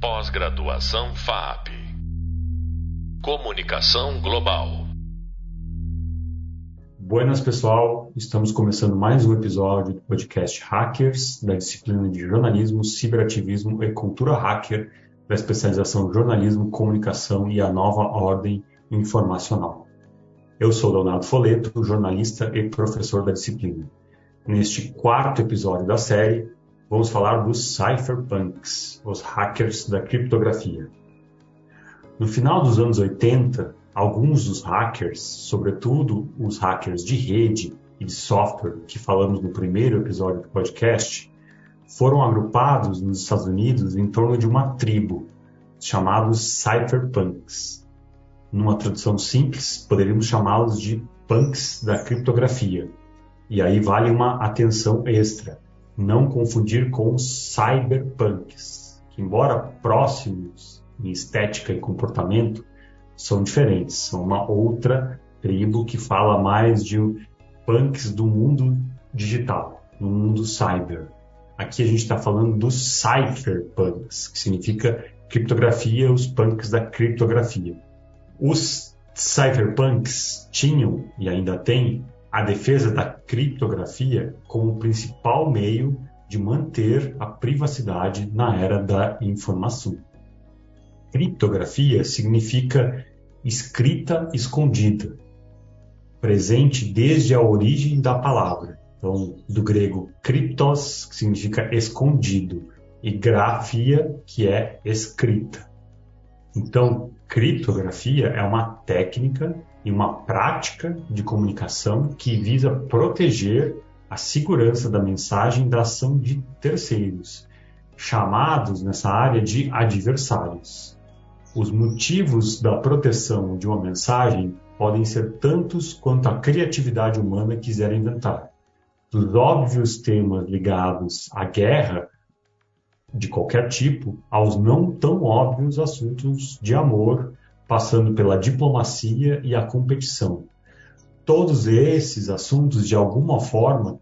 Pós-graduação FAP. Comunicação Global. Buenas, pessoal. Estamos começando mais um episódio do podcast Hackers, da disciplina de jornalismo, ciberativismo e cultura hacker, da especialização jornalismo, comunicação e a nova ordem informacional. Eu sou Leonardo Foleto, jornalista e professor da disciplina. Neste quarto episódio da série, vamos falar dos cypherpunks, os hackers da criptografia. No final dos anos 80, alguns dos hackers, sobretudo os hackers de rede e de software que falamos no primeiro episódio do podcast, foram agrupados nos Estados Unidos em torno de uma tribo, chamados cypherpunks. Numa tradução simples, poderíamos chamá-los de punks da criptografia. E aí vale uma atenção extra não confundir com os cyberpunks, que embora próximos em estética e comportamento, são diferentes, são uma outra tribo que fala mais de punks do mundo digital, no mundo cyber. Aqui a gente está falando dos cypherpunks, que significa criptografia, os punks da criptografia. Os cypherpunks tinham e ainda têm a defesa da criptografia como principal meio de manter a privacidade na era da informação. Criptografia significa escrita escondida, presente desde a origem da palavra. Então, do grego kryptos, que significa escondido, e grafia, que é escrita. Então, criptografia é uma técnica e uma prática de comunicação que visa proteger a segurança da mensagem da ação de terceiros, chamados nessa área de adversários. Os motivos da proteção de uma mensagem podem ser tantos quanto a criatividade humana quiser inventar. Dos óbvios temas ligados à guerra de qualquer tipo aos não tão óbvios assuntos de amor, passando pela diplomacia e a competição. Todos esses assuntos, de alguma forma,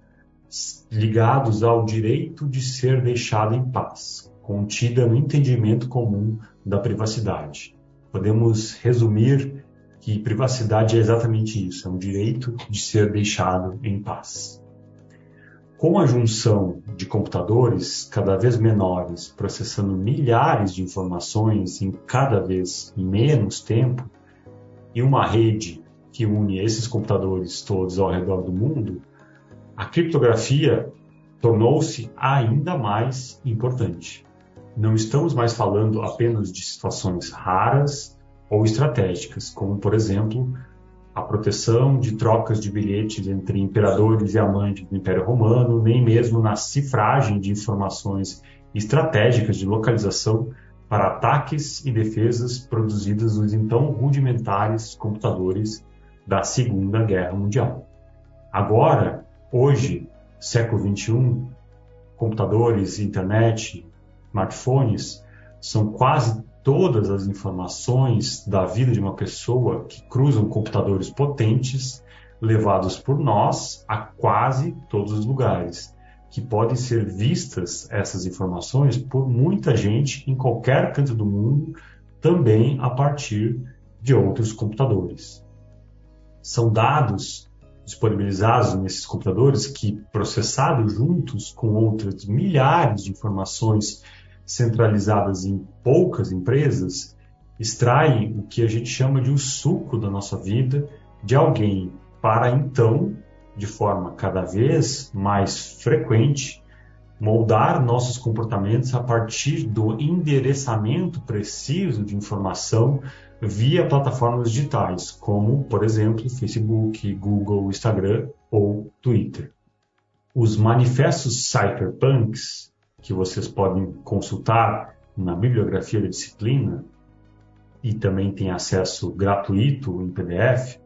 ligados ao direito de ser deixado em paz, contida no entendimento comum da privacidade. Podemos resumir que privacidade é exatamente isso, é um direito de ser deixado em paz. Com a junção de computadores cada vez menores, processando milhares de informações em cada vez menos tempo, e uma rede que une esses computadores todos ao redor do mundo, a criptografia tornou-se ainda mais importante. Não estamos mais falando apenas de situações raras ou estratégicas, como, por exemplo, a proteção de trocas de bilhetes entre imperadores e amantes do Império Romano, nem mesmo na cifragem de informações estratégicas de localização para ataques e defesas produzidas nos então rudimentares computadores da Segunda Guerra Mundial. Agora, hoje, século XXI, computadores, internet, smartphones são quase todas as informações da vida de uma pessoa que cruzam computadores potentes levados por nós a quase todos os lugares, que podem ser vistas essas informações por muita gente em qualquer canto do mundo, também a partir de outros computadores. São dados disponibilizados nesses computadores que, processados juntos com outras milhares de informações centralizadas em poucas empresas extraem o que a gente chama de o suco da nossa vida de alguém para então, de forma cada vez mais frequente, moldar nossos comportamentos a partir do endereçamento preciso de informação via plataformas digitais, como, por exemplo, Facebook, Google, Instagram ou Twitter. Os manifestos cypherpunks que vocês podem consultar na bibliografia da disciplina e também tem acesso gratuito em PDF,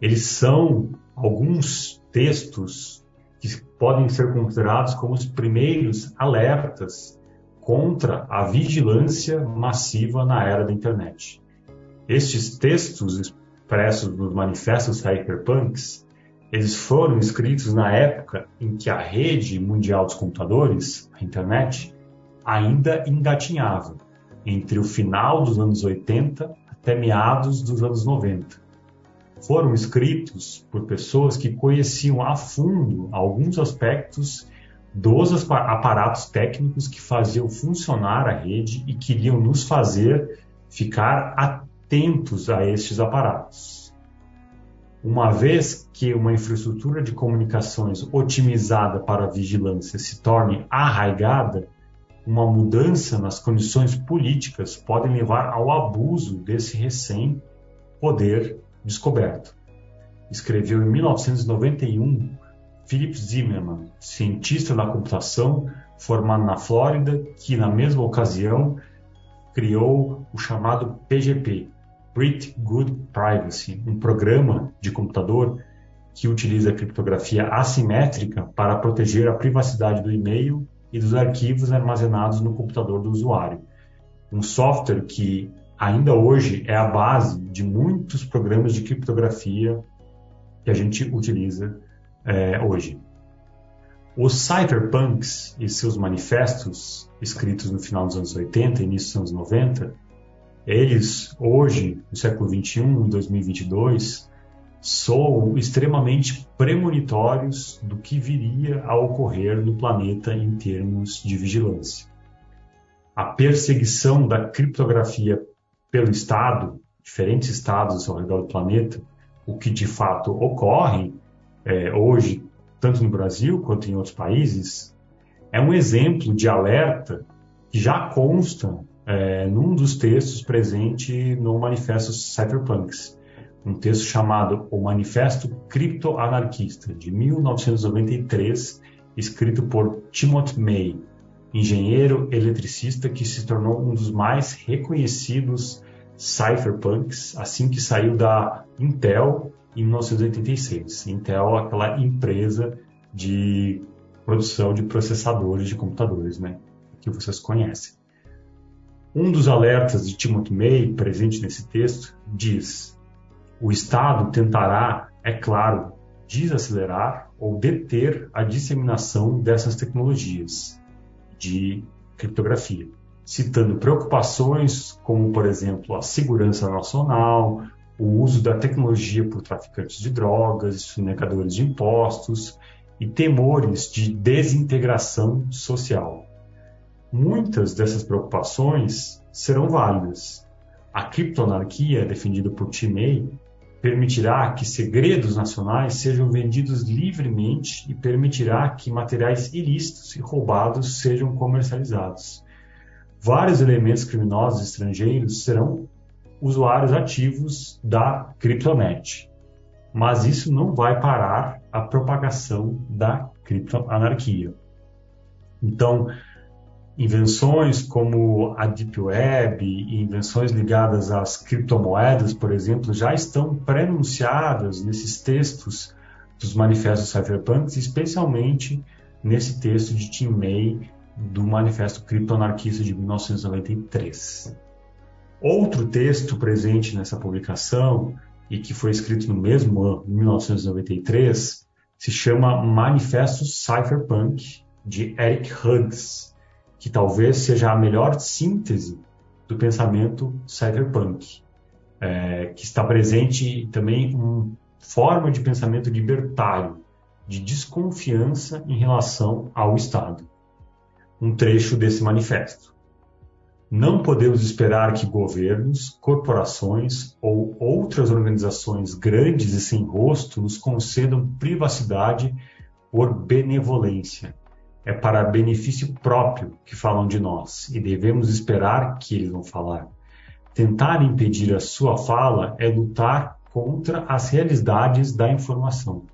eles são alguns textos que podem ser considerados como os primeiros alertas contra a vigilância massiva na era da internet. Estes textos expressos nos manifestos cyberpunks eles foram escritos na época em que a rede mundial dos computadores, a internet, ainda engatinhava. entre o final dos anos 80 até meados dos anos 90. Foram escritos por pessoas que conheciam a fundo alguns aspectos dos aparatos técnicos que faziam funcionar a rede e queriam nos fazer ficar atentos a estes aparatos. Uma vez que uma infraestrutura de comunicações otimizada para vigilância se torne arraigada, uma mudança nas condições políticas pode levar ao abuso desse recém-poder descoberto. Escreveu em 1991 Philip Zimmermann, cientista da computação formado na Flórida, que na mesma ocasião criou o chamado PGP, Pretty Good Privacy, um programa de computador que utiliza criptografia assimétrica para proteger a privacidade do e-mail e dos arquivos armazenados no computador do usuário. Um software que ainda hoje é a base de muitos programas de criptografia que a gente utiliza é, hoje. Os cypherpunks e seus manifestos, escritos no final dos anos 80 e início dos anos 90, eles, hoje, no século 21, em 2022, soam extremamente premonitórios do que viria a ocorrer no planeta em termos de vigilância. A perseguição da criptografia pelo Estado, diferentes estados ao redor do planeta, o que de fato ocorre é, hoje, tanto no Brasil quanto em outros países, é um exemplo de alerta que já consta é, num dos textos presente no Manifesto Cypherpunks, um texto chamado O Manifesto Criptoanarquista, de 1993, escrito por Timothy May, engenheiro eletricista que se tornou um dos mais reconhecidos cypherpunks assim que saiu da Intel em 1986. Intel, aquela empresa de produção de processadores de computadores, né, que vocês conhecem. Um dos alertas de Timothy May, presente nesse texto, diz: o Estado tentará, é claro, desacelerar ou deter a disseminação dessas tecnologias de criptografia, citando preocupações como, por exemplo, a segurança nacional, o uso da tecnologia por traficantes de drogas, sonegadores de impostos e temores de desintegração social. Muitas dessas preocupações serão válidas. A criptoanarquia, defendida por Tim May, permitirá que segredos nacionais sejam vendidos livremente e permitirá que materiais ilícitos e roubados sejam comercializados. Vários elementos criminosos estrangeiros serão usuários ativos da criptonet. Mas isso não vai parar a propagação da criptoanarquia. Então, invenções como a Deep Web e invenções ligadas às criptomoedas, por exemplo, já estão prenunciadas nesses textos dos manifestos cypherpunks, especialmente nesse texto de Tim May do Manifesto Criptoanarquista de 1993. Outro texto presente nessa publicação e que foi escrito no mesmo ano, 1993, se chama Manifesto Cypherpunk de Eric Hughes que talvez seja a melhor síntese do pensamento cyberpunk, é, que está presente também uma forma de pensamento libertário, de desconfiança em relação ao Estado. Um trecho desse manifesto. Não podemos esperar que governos, corporações ou outras organizações grandes e sem rosto nos concedam privacidade por benevolência é para benefício próprio que falam de nós e devemos esperar que eles vão falar. Tentar impedir a sua fala é lutar contra as realidades da informação.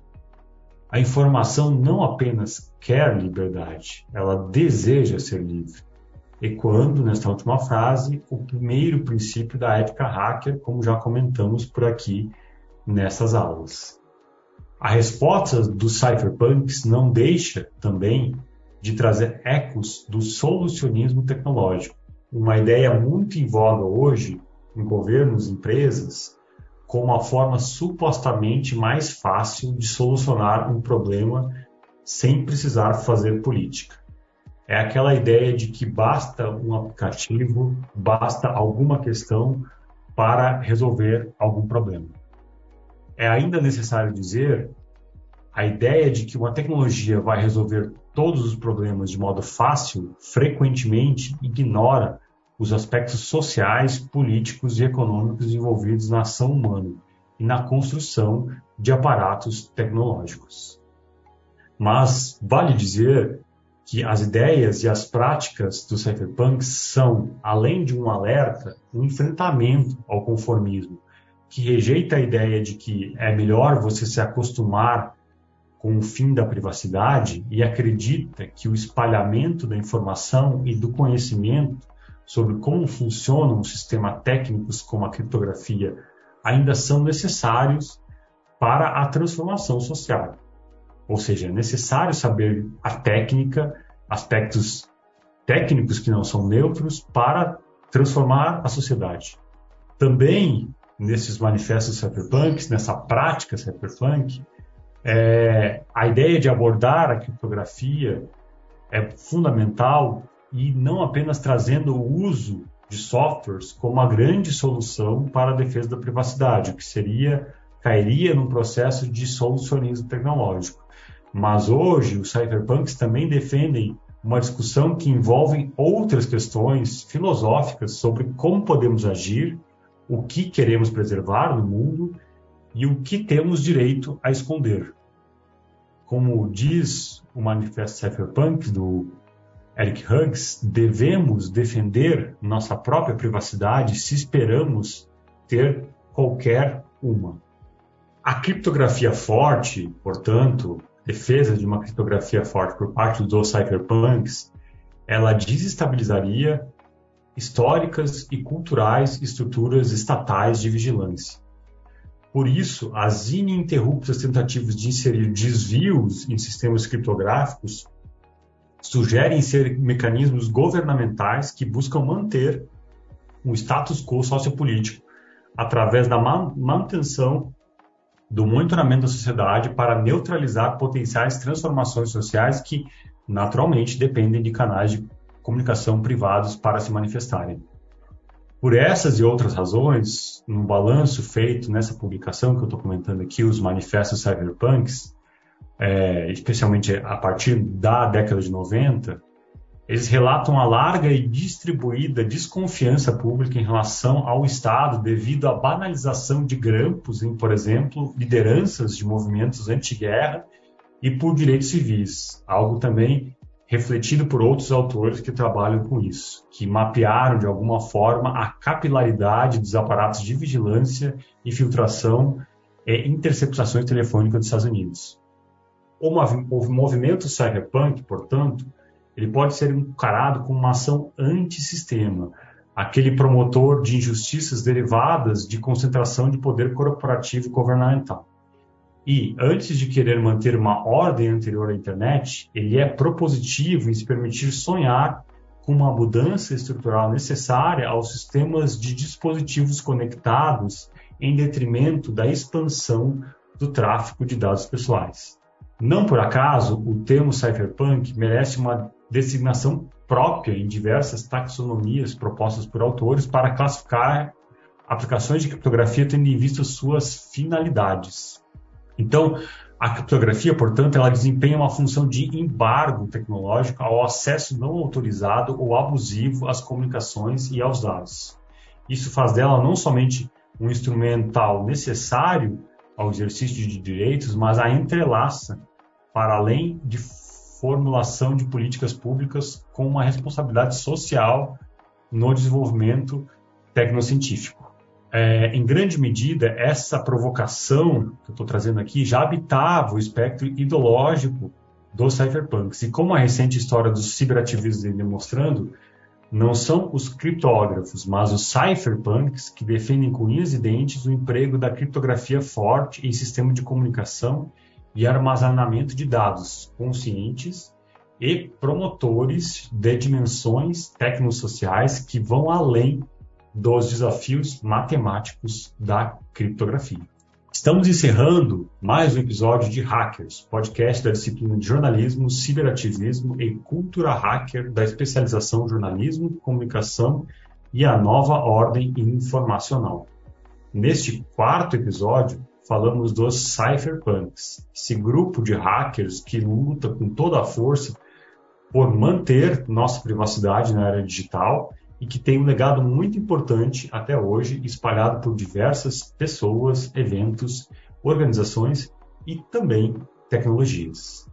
A informação não apenas quer liberdade, ela deseja ser livre. Ecoando nesta última frase o primeiro princípio da ética hacker, como já comentamos por aqui nessas aulas. A resposta dos cypherpunks não deixa também de trazer ecos do solucionismo tecnológico, uma ideia muito em voga hoje em governos empresas como a forma supostamente mais fácil de solucionar um problema sem precisar fazer política. é aquela ideia de que basta um aplicativo, basta alguma questão para resolver algum problema. É ainda necessário dizer a ideia de que uma tecnologia vai resolver todos os problemas de modo fácil frequentemente ignora os aspectos sociais, políticos e econômicos envolvidos na ação humana e na construção de aparatos tecnológicos. Mas vale dizer que as ideias e as práticas do cypherpunk são, além de um alerta, um enfrentamento ao conformismo, que rejeita a ideia de que é melhor você se acostumar com o fim da privacidade e acredita que o espalhamento da informação e do conhecimento sobre como funcionam os sistemas técnicos como a criptografia ainda são necessários para a transformação social. Ou seja, é necessário saber a técnica, aspectos técnicos que não são neutros para transformar a sociedade. Também nesses manifestos cyberpunks, nessa prática cyberpunk, é, a ideia de abordar a criptografia é fundamental e não apenas trazendo o uso de softwares como a grande solução para a defesa da privacidade, o que seria cairia num processo de solucionismo tecnológico. Mas hoje os cyberpunks também defendem uma discussão que envolve outras questões filosóficas sobre como podemos agir, o que queremos preservar no mundo e o que temos direito a esconder. Como diz o Manifesto Cypherpunk do Eric Huggs, devemos defender nossa própria privacidade se esperamos ter qualquer uma. A criptografia forte, portanto, defesa de uma criptografia forte por parte dos cypherpunks, ela desestabilizaria históricas e culturais estruturas estatais de vigilância. Por isso, as ininterruptas tentativas de inserir desvios em sistemas criptográficos sugerem ser mecanismos governamentais que buscam manter um status quo sociopolítico através da manutenção do monitoramento da sociedade para neutralizar potenciais transformações sociais que, naturalmente, dependem de canais de comunicação privados para se manifestarem. Por essas e outras razões, no balanço feito nessa publicação que eu estou comentando aqui, os manifestos cyberpunks, é, especialmente a partir da década de 90, eles relatam a larga e distribuída desconfiança pública em relação ao Estado devido à banalização de grampos em, por exemplo, lideranças de movimentos anti-guerra e por direitos civis, algo também refletido por outros autores que trabalham com isso, que mapearam de alguma forma a capilaridade dos aparatos de vigilância e filtração e interceptações telefônicas dos Estados Unidos. O movimento cyberpunk, portanto, ele pode ser encarado como uma ação antissistema, aquele promotor de injustiças derivadas de concentração de poder corporativo e governamental. E, antes de querer manter uma ordem anterior à internet, ele é propositivo em se permitir sonhar com uma mudança estrutural necessária aos sistemas de dispositivos conectados em detrimento da expansão do tráfico de dados pessoais. Não por acaso, o termo cypherpunk merece uma designação própria em diversas taxonomias propostas por autores para classificar aplicações de criptografia tendo em vista suas finalidades. Então, a criptografia, portanto, ela desempenha uma função de embargo tecnológico ao acesso não autorizado ou abusivo às comunicações e aos dados. Isso faz dela não somente um instrumental necessário ao exercício de direitos, mas a entrelaça para além de formulação de políticas públicas com uma responsabilidade social no desenvolvimento tecnocientífico é, em grande medida, essa provocação que eu estou trazendo aqui já habitava o espectro ideológico dos cypherpunks. E como a recente história dos ciberativistas vem demonstrando, não são os criptógrafos, mas os cypherpunks que defendem com unhas e dentes o emprego da criptografia forte em sistema de comunicação e armazenamento de dados conscientes e promotores de dimensões tecnosociais que vão além dos desafios matemáticos da criptografia. Estamos encerrando mais um episódio de Hackers, podcast da disciplina de jornalismo, ciberativismo e cultura hacker da especialização jornalismo, comunicação e a nova ordem informacional. Neste quarto episódio, falamos dos cypherpunks, esse grupo de hackers que luta com toda a força por manter nossa privacidade na era digital e que tem um legado muito importante até hoje, espalhado por diversas pessoas, eventos, organizações e também tecnologias.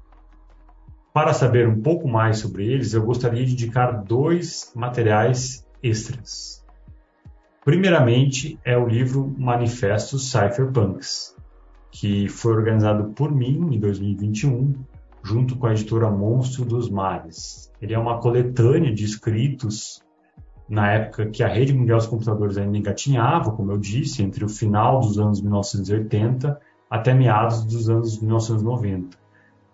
Para saber um pouco mais sobre eles, eu gostaria de indicar dois materiais extras. Primeiramente, é o livro Manifesto Cypherpunks, que foi organizado por mim em 2021, junto com a editora Monstro dos Mares. Ele é uma coletânea de escritos na época que a rede mundial dos computadores ainda engatinhava, como eu disse, entre o final dos anos 1980 até meados dos anos 1990,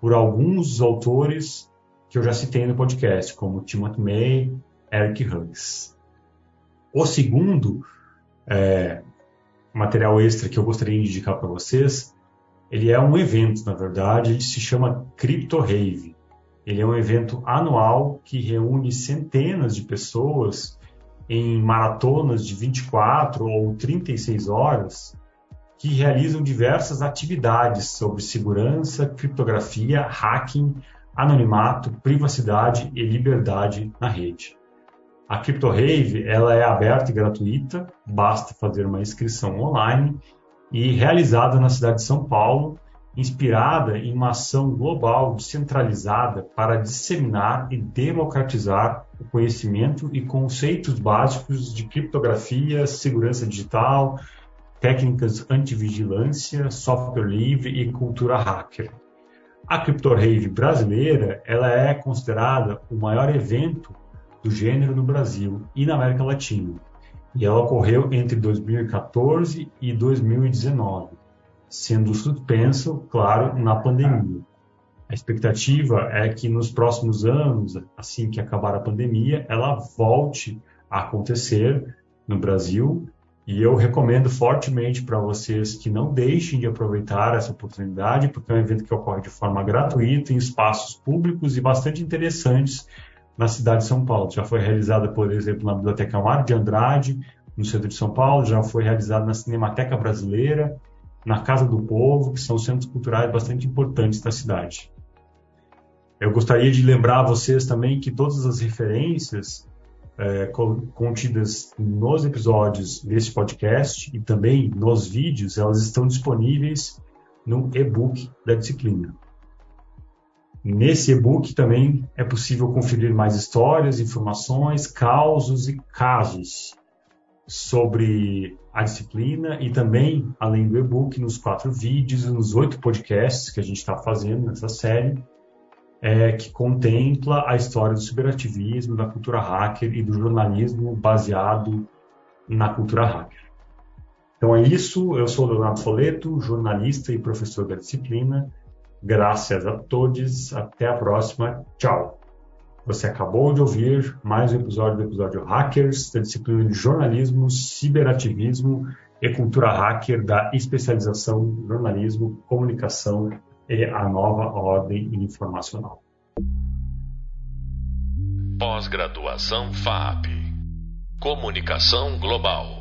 por alguns autores que eu já citei no podcast, como Timothy May, Eric Hughes. O segundo é, material extra que eu gostaria de indicar para vocês, ele é um evento, na verdade, ele se chama Crypto Rave. Ele é um evento anual que reúne centenas de pessoas em maratonas de 24 ou 36 horas que realizam diversas atividades sobre segurança, criptografia, hacking, anonimato, privacidade e liberdade na rede. A CryptoRave ela é aberta e gratuita, basta fazer uma inscrição online e realizada na cidade de São Paulo, inspirada em uma ação global descentralizada para disseminar e democratizar o conhecimento e conceitos básicos de criptografia, segurança digital, técnicas antivigilância, software livre e cultura hacker. A CryptoRave brasileira ela é considerada o maior evento do gênero no Brasil e na América Latina. E ela ocorreu entre 2014 e 2019, sendo suspenso, claro, na pandemia. A expectativa é que nos próximos anos, assim que acabar a pandemia, ela volte a acontecer no Brasil. E eu recomendo fortemente para vocês que não deixem de aproveitar essa oportunidade, porque é um evento que ocorre de forma gratuita, em espaços públicos e bastante interessantes na cidade de São Paulo. Já foi realizada, por exemplo, na Biblioteca Mário de Andrade, no centro de São Paulo, já foi realizada na Cinemateca Brasileira, na Casa do Povo, que são centros culturais bastante importantes da cidade. Eu gostaria de lembrar a vocês também que todas as referências é, contidas nos episódios desse podcast e também nos vídeos, elas estão disponíveis no e-book da disciplina. Nesse e-book também é possível conferir mais histórias, informações, causos e casos sobre a disciplina e também, além do e-book, nos quatro vídeos e nos oito podcasts que a gente está fazendo nessa série, é, que contempla a história do ciberativismo, da cultura hacker e do jornalismo baseado na cultura hacker. Então é isso, eu sou Leonardo Foleto, jornalista e professor da disciplina, Graças a todos. Até a próxima. Tchau. Você acabou de ouvir mais um episódio do episódio Hackers, da disciplina de jornalismo, ciberativismo e cultura hacker da especialização jornalismo, comunicação e a nova ordem informacional. Pós-graduação FAP. Comunicação Global.